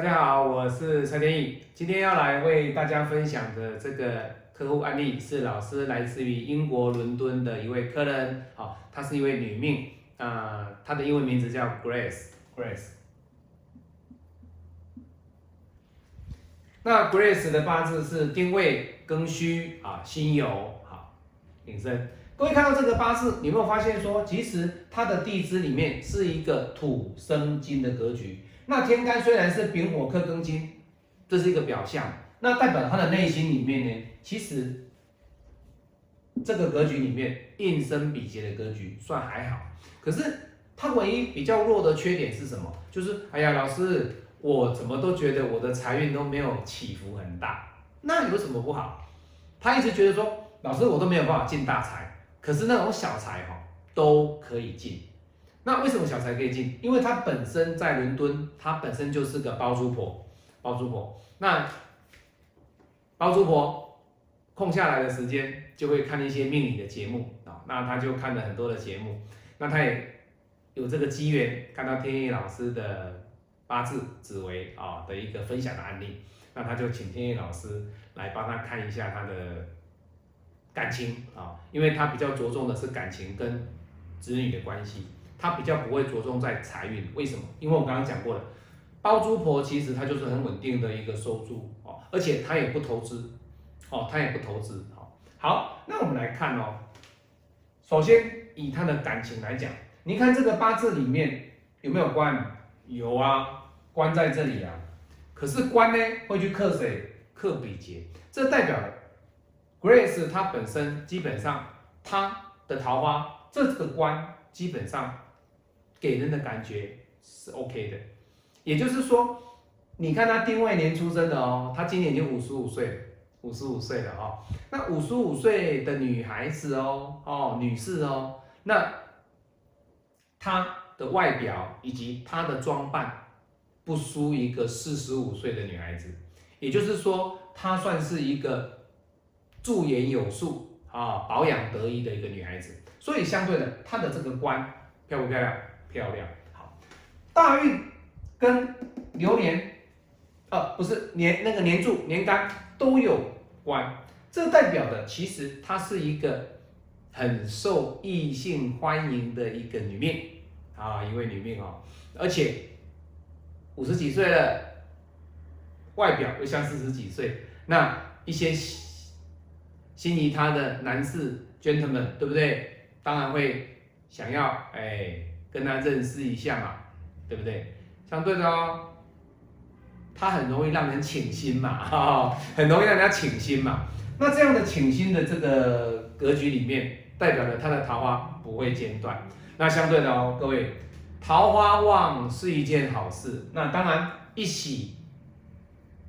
大家好，我是蔡天意，今天要来为大家分享的这个客户案例是老师来自于英国伦敦的一位客人，好，她是一位女命，啊，她的英文名字叫 Grace，Grace。那 Grace 的八字是丁未庚戌啊辛酉好引申。各位看到这个八字，有没有发现说，其实它的地支里面是一个土生金的格局？那天干虽然是丙火克庚金，这是一个表象，那代表他的内心里面呢，其实这个格局里面应生比劫的格局算还好，可是他唯一比较弱的缺点是什么？就是哎呀，老师，我怎么都觉得我的财运都没有起伏很大，那有什么不好？他一直觉得说，老师我都没有办法进大财，可是那种小财哈都可以进。那为什么小财可以进？因为他本身在伦敦，他本身就是个包租婆，包租婆。那包租婆空下来的时间，就会看一些命理的节目啊。那他就看了很多的节目，那他也有这个机缘看到天意老师的八字紫微啊的一个分享的案例，那他就请天意老师来帮他看一下他的感情啊，因为他比较着重的是感情跟子女的关系。他比较不会着重在财运，为什么？因为我刚刚讲过了，包租婆其实她就是很稳定的一个收租哦，而且她也不投资哦，她也不投资好。好，那我们来看哦，首先以他的感情来讲，你看这个八字里面有没有官？有啊，官在这里啊。可是官呢会去克谁？克比劫，这代表 Grace 她本身基本上她的桃花这个官基本上。给人的感觉是 OK 的，也就是说，你看他丁未年出生的哦，他今年已经五十五岁，五十五岁了哦。那五十五岁的女孩子哦，哦，女士哦，那她的外表以及她的装扮不输一个四十五岁的女孩子，也就是说，她算是一个驻颜有术啊，保养得宜的一个女孩子。所以相对的，她的这个官漂不漂亮？漂亮，好，大运跟流年，呃，不是年那个年柱年干都有关，这代表的其实她是一个很受异性欢迎的一个女命啊，一位女命哦，而且五十几岁了，外表又像四十几岁，那一些心仪她的男士 gentleman 对不对？当然会想要哎。跟他认识一下嘛，对不对？相对的哦，他很容易让人倾心嘛，哈，很容易让人家倾心嘛。那这样的倾心的这个格局里面，代表着他的桃花不会间断。那相对的哦，各位，桃花旺是一件好事。那当然一喜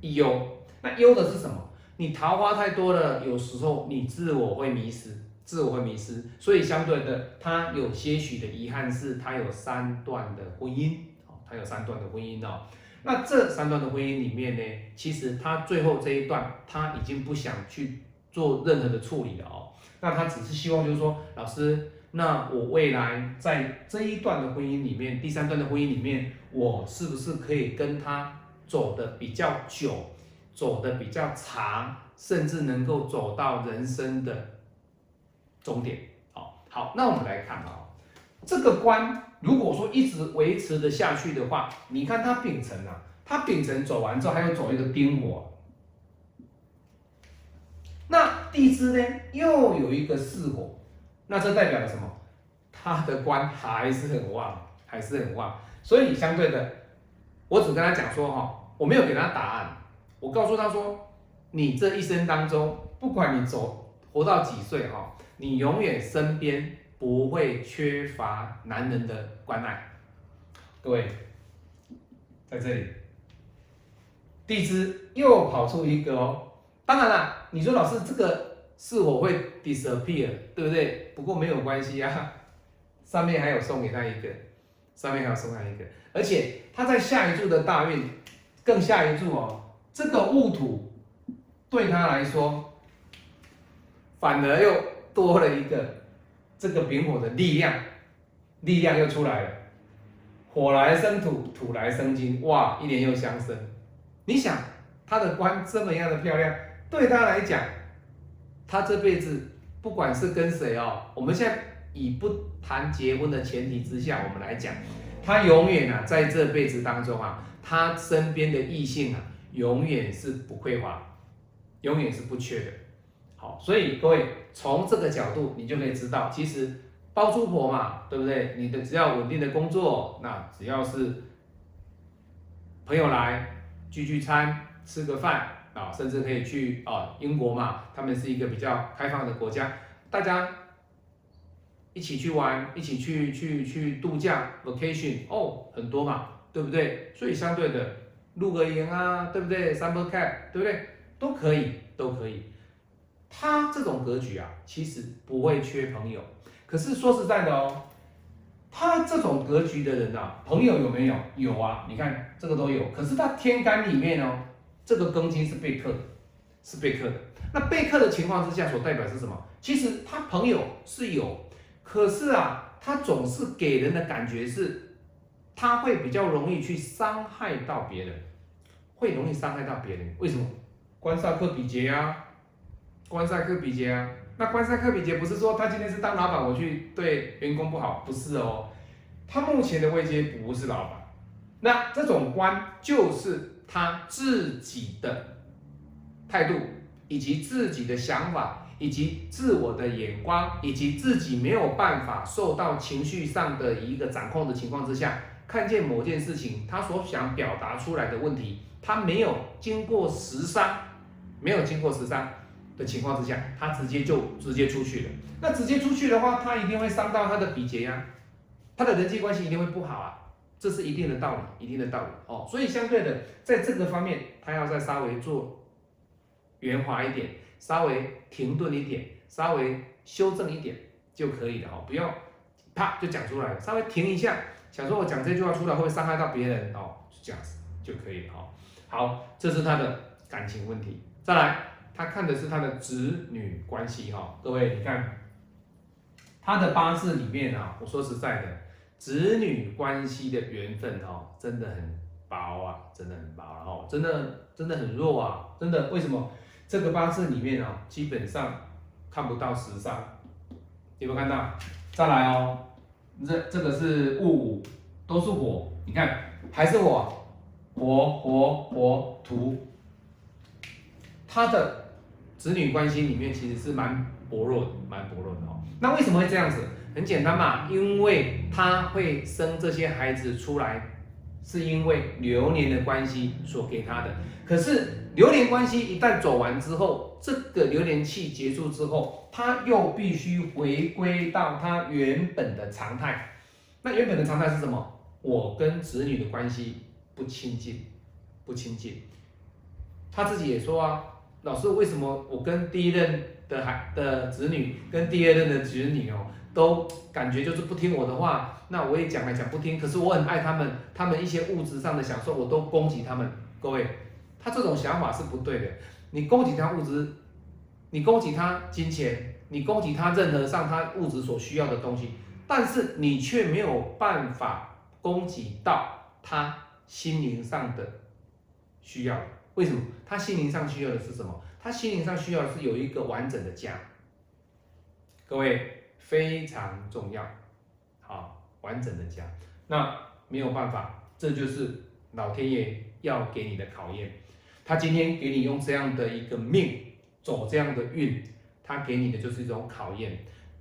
一忧，那忧的是什么？你桃花太多了，有时候你自我会迷失。自我会迷失，所以相对的，他有些许的遗憾是，他有三段的婚姻，哦，他有三段的婚姻哦。那这三段的婚姻里面呢，其实他最后这一段他已经不想去做任何的处理了哦。那他只是希望就是说，老师，那我未来在这一段的婚姻里面，第三段的婚姻里面，我是不是可以跟他走的比较久，走的比较长，甚至能够走到人生的。终点，好好，那我们来看啊，这个关如果说一直维持的下去的话，你看它丙辰啊，它丙辰走完之后还要走一个丁火，那地支呢又有一个巳火，那这代表了什么？他的官还是很旺，还是很旺，所以相对的，我只跟他讲说哈，我没有给他答案，我告诉他说，你这一生当中，不管你走活到几岁哈。你永远身边不会缺乏男人的关爱，各位，在这里，地支又跑出一个哦。当然了，你说老师这个是否会 disappear，对不对？不过没有关系啊，上面还有送给他一个，上面还有送他一个，而且他在下一柱的大运，更下一柱哦，这个戊土对他来说，反而又。多了一个这个丙火的力量，力量又出来了，火来生土，土来生金，哇，一年又相生，你想他的官这么样的漂亮，对他来讲，他这辈子不管是跟谁哦，我们现在以不谈结婚的前提之下，我们来讲，他永远啊在这辈子当中啊，他身边的异性啊，永远是不匮乏，永远是不缺的。所以各位从这个角度，你就可以知道，其实包租婆嘛，对不对？你的只要稳定的工作，那只要是朋友来聚聚餐、吃个饭啊，甚至可以去啊英国嘛，他们是一个比较开放的国家，大家一起去玩，一起去去去度假 vacation 哦，很多嘛，对不对？所以相对的露个营啊，对不对？summer camp 对不对？都可以，都可以。他这种格局啊，其实不会缺朋友。可是说实在的哦，他这种格局的人呐，朋友有没有？有啊，你看这个都有。可是他天干里面哦，这个庚金是被克，是被克的。那被克的情况之下，所代表是什么？其实他朋友是有，可是啊，他总是给人的感觉是，他会比较容易去伤害到别人，会容易伤害到别人。为什么？官煞克比劫啊。官赛克比劫啊，那官赛克比劫不是说他今天是当老板，我去对员工不好，不是哦。他目前的位阶不是老板，那这种官就是他自己的态度，以及自己的想法，以及自我的眼光，以及自己没有办法受到情绪上的一个掌控的情况之下，看见某件事情，他所想表达出来的问题，他没有经过实商，没有经过实商。的情况之下，他直接就直接出去了。那直接出去的话，他一定会伤到他的比劫呀，他的人际关系一定会不好啊，这是一定的道理，一定的道理哦。所以相对的，在这个方面，他要再稍微做圆滑一点，稍微停顿一点，稍微修正一点就可以了哦。不要啪就讲出来，稍微停一下，想说我讲这句话出来会伤害到别人哦，这样子就可以了哦。好，这是他的感情问题，再来。他看的是他的子女关系哈，各位你看，他的八字里面啊，我说实在的，子女关系的缘分哦，真的很薄啊，真的很薄了哈，真的真的很弱啊，真的为什么？这个八字里面啊，基本上看不到食伤，有没有看到？再来哦，这这个是戊午，都是火，你看还是我，火火火土，他的。子女关系里面其实是蛮薄弱的，蛮薄弱的哦。那为什么会这样子？很简单嘛，因为他会生这些孩子出来，是因为流年的关系所给他的。可是流年关系一旦走完之后，这个流年期结束之后，他又必须回归到他原本的常态。那原本的常态是什么？我跟子女的关系不亲近，不亲近。他自己也说啊。老师，为什么我跟第一任的孩的子女，跟第二任的子女哦，都感觉就是不听我的话？那我也讲来讲不听，可是我很爱他们，他们一些物质上的享受我都供给他们。各位，他这种想法是不对的。你供给他物质，你供给他金钱，你供给他任何上他物质所需要的东西，但是你却没有办法供给到他心灵上的需要。为什么他心灵上需要的是什么？他心灵上需要的是有一个完整的家。各位非常重要，好，完整的家。那没有办法，这就是老天爷要给你的考验。他今天给你用这样的一个命，走这样的运，他给你的就是一种考验。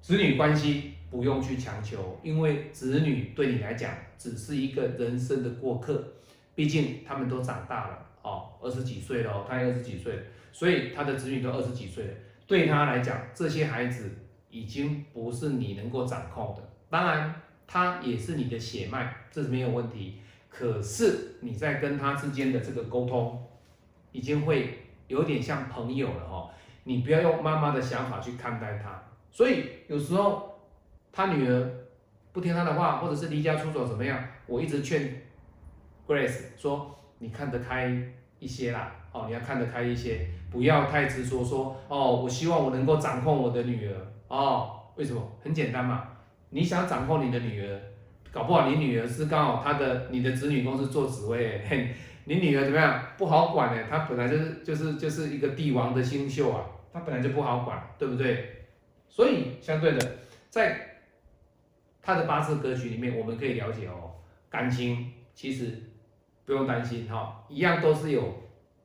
子女关系不用去强求，因为子女对你来讲只是一个人生的过客，毕竟他们都长大了。哦，二十几岁了，他二十几岁，所以他的子女都二十几岁了。对他来讲，这些孩子已经不是你能够掌控的。当然，他也是你的血脉，这是没有问题。可是你在跟他之间的这个沟通，已经会有点像朋友了哦。你不要用妈妈的想法去看待他。所以有时候他女儿不听他的话，或者是离家出走怎么样？我一直劝 Grace 说。你看得开一些啦，哦，你要看得开一些，不要太执着说，哦，我希望我能够掌控我的女儿，哦，为什么？很简单嘛，你想掌控你的女儿，搞不好你女儿是刚好她的你的子女公司做紫薇，嘿，你女儿怎么样不好管呢？她本来就是就是就是一个帝王的星宿啊，她本来就不好管，对不对？所以相对的，在她的八字格局里面，我们可以了解哦，感情其实不用担心哈，一样都是有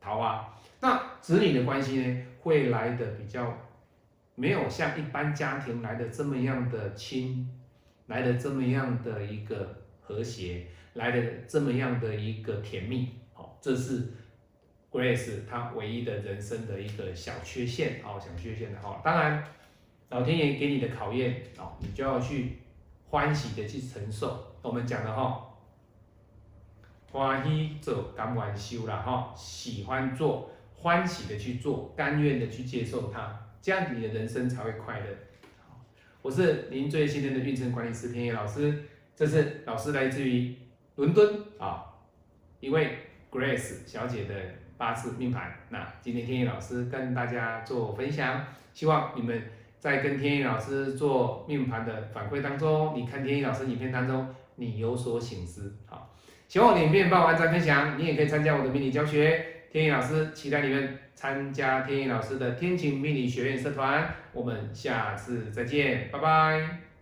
桃花。那子女的关系呢，会来的比较没有像一般家庭来的这么样的亲，来的这么样的一个和谐，来的这么样的一个甜蜜。好，这是 Grace 她唯一的人生的一个小缺陷，哦，小缺陷的哈。当然，老天爷给你的考验，哦，你就要去欢喜的去承受。我们讲的哈，欢喜做，甘愿修了哈，喜欢做。欢喜的去做，甘愿的去接受它，这样你的人生才会快乐。我是您最信任的运程管理师天野老师，这是老师来自于伦敦啊，一位 Grace 小姐的八字命盘。那今天天野老师跟大家做分享，希望你们在跟天野老师做命盘的反馈当中，你看天野老师影片当中，你有所醒思。好，喜欢我的影片，帮我按赞分享，你也可以参加我的迷你教学。天意老师，期待你们参加天意老师的天晴迷你学院社团。我们下次再见，拜拜。